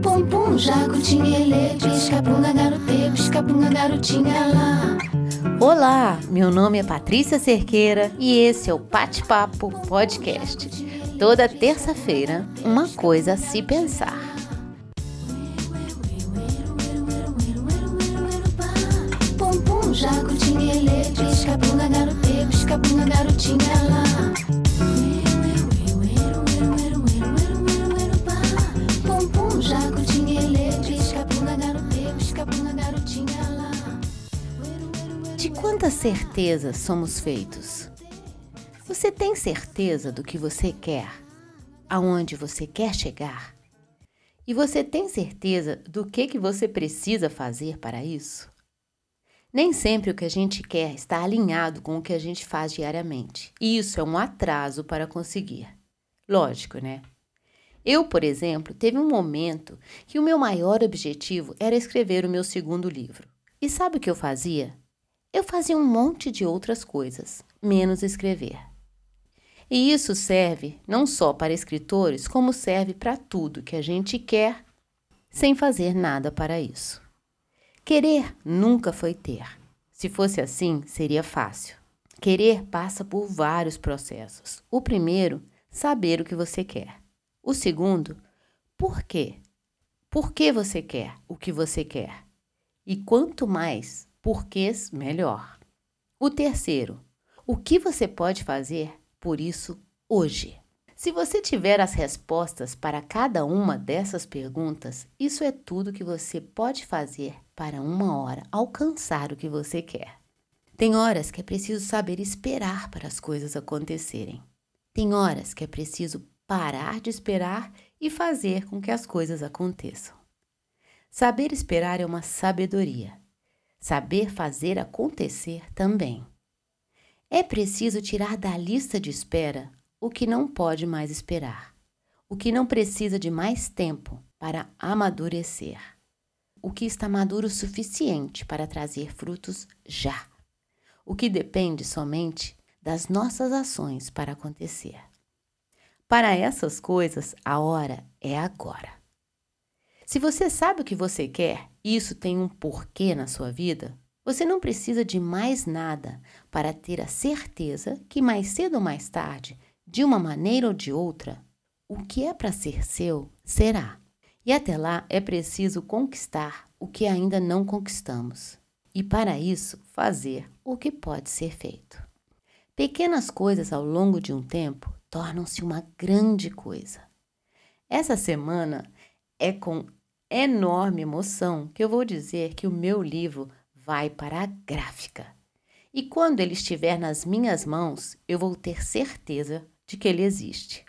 Pum pum, jacutinha, ele, pisca-punga, garote, pisca-punga, garotinha lá. Olá, meu nome é Patrícia Cerqueira e esse é o Pate Papo Podcast. Toda terça-feira, uma coisa se pensar. Pum pum, jacutinha, ele, pisca-punga, garote, pisca-punga, garotinha lá. Quantas certezas somos feitos? Você tem certeza do que você quer? Aonde você quer chegar? E você tem certeza do que, que você precisa fazer para isso? Nem sempre o que a gente quer está alinhado com o que a gente faz diariamente. E isso é um atraso para conseguir. Lógico, né? Eu, por exemplo, teve um momento que o meu maior objetivo era escrever o meu segundo livro. E sabe o que eu fazia? Eu fazia um monte de outras coisas, menos escrever. E isso serve não só para escritores, como serve para tudo que a gente quer sem fazer nada para isso. Querer nunca foi ter. Se fosse assim, seria fácil. Querer passa por vários processos. O primeiro, saber o que você quer. O segundo, por quê? Por que você quer o que você quer? E quanto mais porquês, melhor. O terceiro, o que você pode fazer por isso hoje? Se você tiver as respostas para cada uma dessas perguntas, isso é tudo que você pode fazer para uma hora alcançar o que você quer. Tem horas que é preciso saber esperar para as coisas acontecerem. Tem horas que é preciso parar de esperar e fazer com que as coisas aconteçam. Saber esperar é uma sabedoria. Saber fazer acontecer também. É preciso tirar da lista de espera o que não pode mais esperar, o que não precisa de mais tempo para amadurecer, o que está maduro o suficiente para trazer frutos já, o que depende somente das nossas ações para acontecer. Para essas coisas, a hora é agora. Se você sabe o que você quer isso tem um porquê na sua vida, você não precisa de mais nada para ter a certeza que mais cedo ou mais tarde, de uma maneira ou de outra, o que é para ser seu será. E até lá é preciso conquistar o que ainda não conquistamos. E para isso, fazer o que pode ser feito. Pequenas coisas ao longo de um tempo tornam-se uma grande coisa. Essa semana é com enorme emoção que eu vou dizer que o meu livro vai para a gráfica. E quando ele estiver nas minhas mãos, eu vou ter certeza de que ele existe.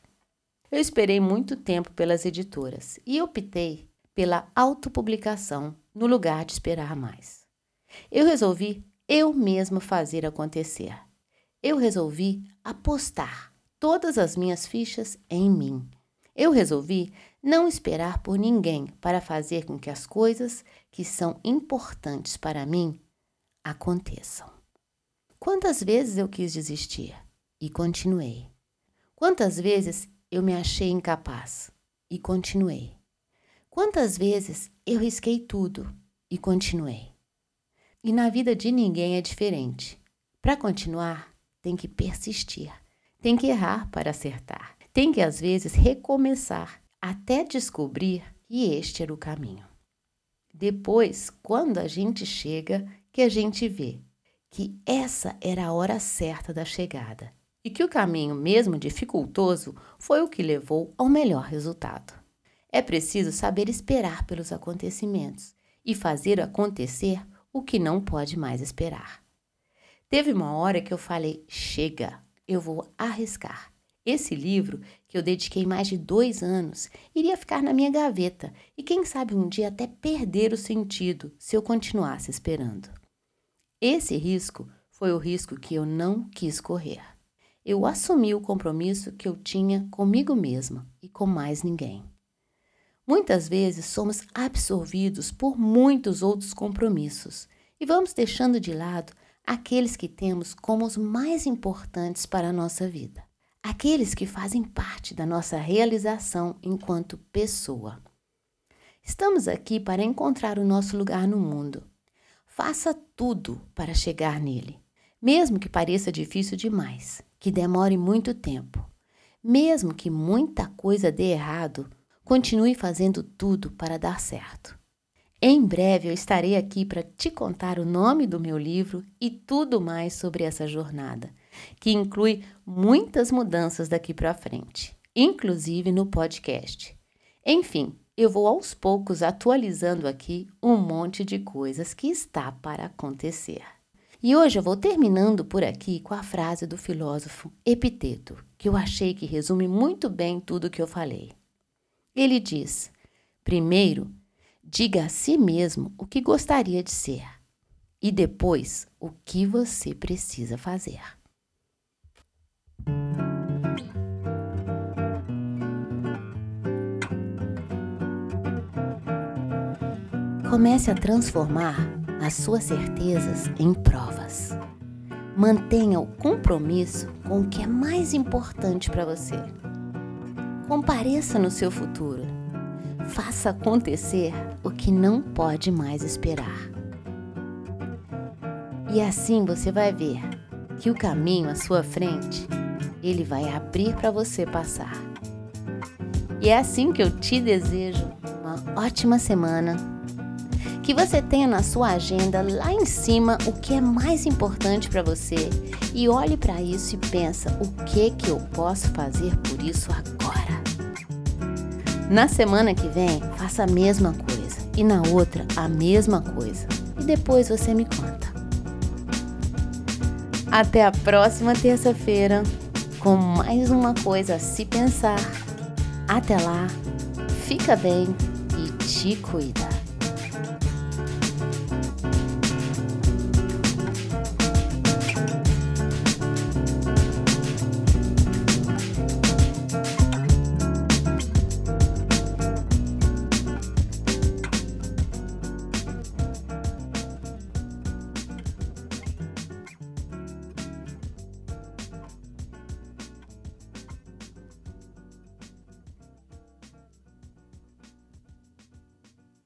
Eu esperei muito tempo pelas editoras e optei pela autopublicação no lugar de esperar mais. Eu resolvi eu mesma fazer acontecer. Eu resolvi apostar todas as minhas fichas em mim. Eu resolvi não esperar por ninguém para fazer com que as coisas que são importantes para mim aconteçam. Quantas vezes eu quis desistir e continuei? Quantas vezes eu me achei incapaz e continuei? Quantas vezes eu risquei tudo e continuei? E na vida de ninguém é diferente. Para continuar, tem que persistir, tem que errar para acertar, tem que às vezes recomeçar até descobrir que este era o caminho. Depois, quando a gente chega, que a gente vê que essa era a hora certa da chegada e que o caminho, mesmo dificultoso, foi o que levou ao melhor resultado. É preciso saber esperar pelos acontecimentos e fazer acontecer o que não pode mais esperar. Teve uma hora que eu falei: chega, eu vou arriscar. Esse livro, que eu dediquei mais de dois anos, iria ficar na minha gaveta e, quem sabe, um dia até perder o sentido se eu continuasse esperando. Esse risco foi o risco que eu não quis correr. Eu assumi o compromisso que eu tinha comigo mesma e com mais ninguém. Muitas vezes somos absorvidos por muitos outros compromissos e vamos deixando de lado aqueles que temos como os mais importantes para a nossa vida. Aqueles que fazem parte da nossa realização enquanto pessoa. Estamos aqui para encontrar o nosso lugar no mundo. Faça tudo para chegar nele, mesmo que pareça difícil demais, que demore muito tempo. Mesmo que muita coisa dê errado, continue fazendo tudo para dar certo. Em breve eu estarei aqui para te contar o nome do meu livro e tudo mais sobre essa jornada, que inclui muitas mudanças daqui para frente, inclusive no podcast. Enfim, eu vou aos poucos atualizando aqui um monte de coisas que está para acontecer. E hoje eu vou terminando por aqui com a frase do filósofo Epiteto, que eu achei que resume muito bem tudo o que eu falei. Ele diz: primeiro, diga a si mesmo o que gostaria de ser e depois o que você precisa fazer. Comece a transformar as suas certezas em provas. Mantenha o compromisso com o que é mais importante para você. Compareça no seu futuro. Faça acontecer o que não pode mais esperar. E assim você vai ver que o caminho à sua frente, ele vai abrir para você passar. E é assim que eu te desejo uma ótima semana que você tenha na sua agenda lá em cima o que é mais importante para você e olhe para isso e pensa o que que eu posso fazer por isso agora. Na semana que vem, faça a mesma coisa e na outra a mesma coisa e depois você me conta. Até a próxima terça-feira com mais uma coisa a se pensar. Até lá, fica bem e te cuida.